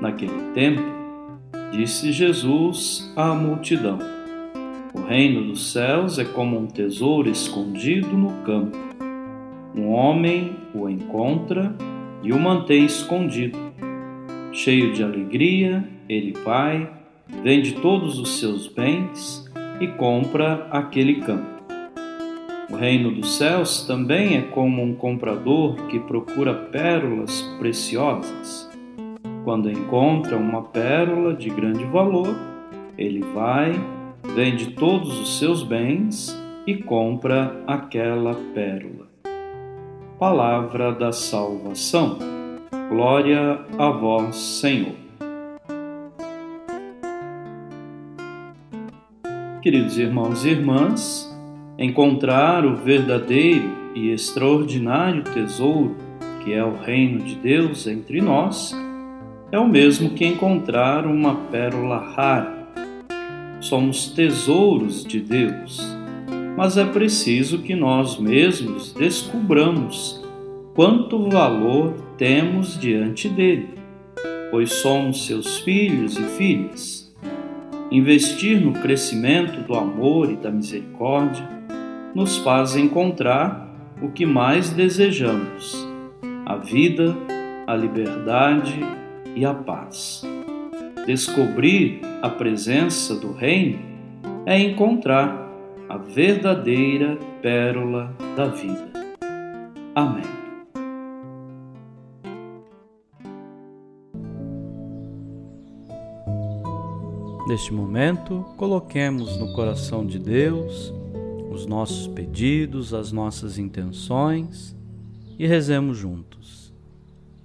Naquele tempo, disse Jesus à multidão: O reino dos céus é como um tesouro escondido no campo. Um homem o encontra e o mantém escondido. Cheio de alegria, ele vai, vende todos os seus bens e compra aquele campo. O reino dos céus também é como um comprador que procura pérolas preciosas quando encontra uma pérola de grande valor, ele vai, vende todos os seus bens e compra aquela pérola. Palavra da salvação. Glória a vós, Senhor. Queridos irmãos e irmãs, encontrar o verdadeiro e extraordinário tesouro que é o reino de Deus entre nós é o mesmo que encontrar uma pérola rara. Somos tesouros de Deus, mas é preciso que nós mesmos descubramos quanto valor temos diante dele, pois somos seus filhos e filhas. Investir no crescimento do amor e da misericórdia nos faz encontrar o que mais desejamos: a vida, a liberdade e a paz. Descobrir a presença do Reino é encontrar a verdadeira pérola da vida. Amém. Neste momento, coloquemos no coração de Deus os nossos pedidos, as nossas intenções e rezemos juntos.